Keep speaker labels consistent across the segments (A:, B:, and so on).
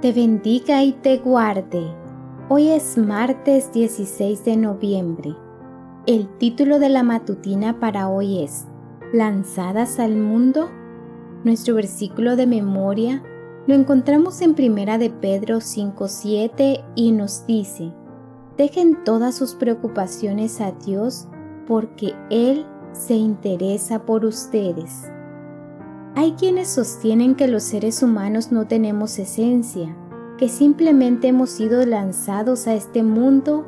A: te bendiga y te guarde. Hoy es martes 16 de noviembre. El título de la matutina para hoy es Lanzadas al mundo. Nuestro versículo de memoria lo encontramos en Primera de Pedro 5:7 y nos dice: Dejen todas sus preocupaciones a Dios porque Él se interesa por ustedes. Hay quienes sostienen que los seres humanos no tenemos esencia, que simplemente hemos sido lanzados a este mundo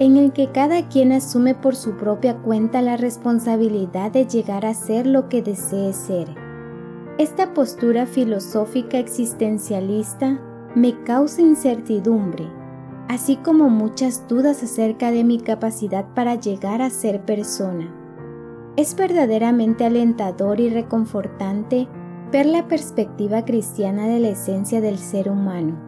A: en el que cada quien asume por su propia cuenta la responsabilidad de llegar a ser lo que desee ser. Esta postura filosófica existencialista me causa incertidumbre, así como muchas dudas acerca de mi capacidad para llegar a ser persona. Es verdaderamente alentador y reconfortante ver la perspectiva cristiana de la esencia del ser humano.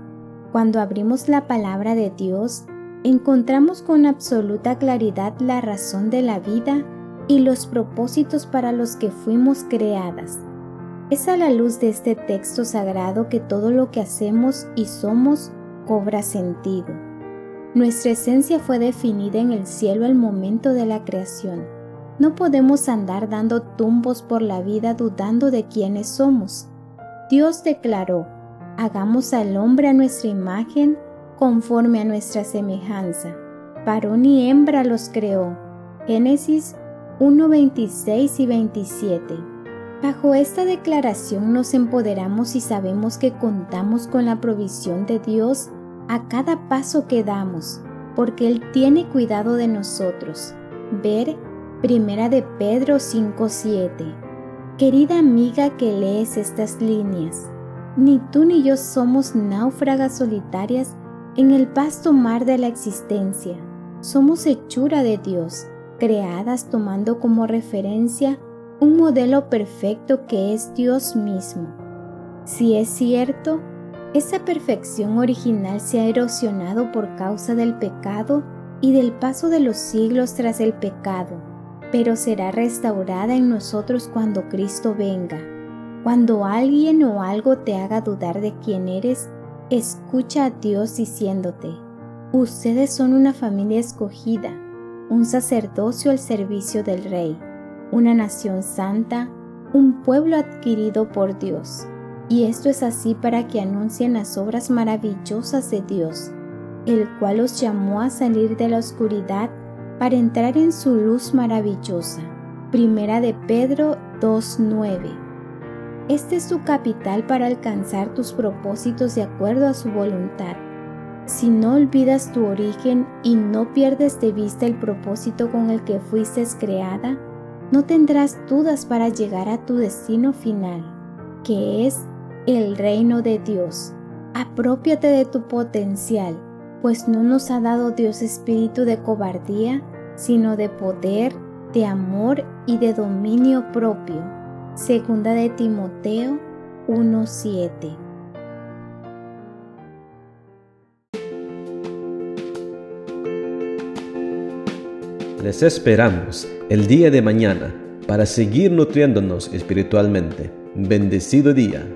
A: Cuando abrimos la palabra de Dios, encontramos con absoluta claridad la razón de la vida y los propósitos para los que fuimos creadas. Es a la luz de este texto sagrado que todo lo que hacemos y somos cobra sentido. Nuestra esencia fue definida en el cielo al momento de la creación. No podemos andar dando tumbos por la vida dudando de quiénes somos. Dios declaró, hagamos al hombre a nuestra imagen conforme a nuestra semejanza. Varón y hembra los creó. Génesis 1, 26 y 27. Bajo esta declaración nos empoderamos y sabemos que contamos con la provisión de Dios a cada paso que damos, porque Él tiene cuidado de nosotros. Ver Primera de Pedro 5:7. Querida amiga que lees estas líneas, ni tú ni yo somos náufragas solitarias en el vasto mar de la existencia. Somos hechura de Dios, creadas tomando como referencia un modelo perfecto que es Dios mismo. Si es cierto, esa perfección original se ha erosionado por causa del pecado y del paso de los siglos tras el pecado, pero será restaurada en nosotros cuando Cristo venga. Cuando alguien o algo te haga dudar de quién eres, escucha a Dios diciéndote, ustedes son una familia escogida, un sacerdocio al servicio del Rey una nación santa, un pueblo adquirido por Dios. Y esto es así para que anuncien las obras maravillosas de Dios, el cual os llamó a salir de la oscuridad para entrar en su luz maravillosa. Primera de Pedro 2.9. Este es su capital para alcanzar tus propósitos de acuerdo a su voluntad. Si no olvidas tu origen y no pierdes de vista el propósito con el que fuiste creada, no tendrás dudas para llegar a tu destino final, que es el reino de Dios. Apropiate de tu potencial, pues no nos ha dado Dios espíritu de cobardía, sino de poder, de amor y de dominio propio. Segunda de Timoteo 1:7.
B: Les esperamos el día de mañana para seguir nutriéndonos espiritualmente. Bendecido día.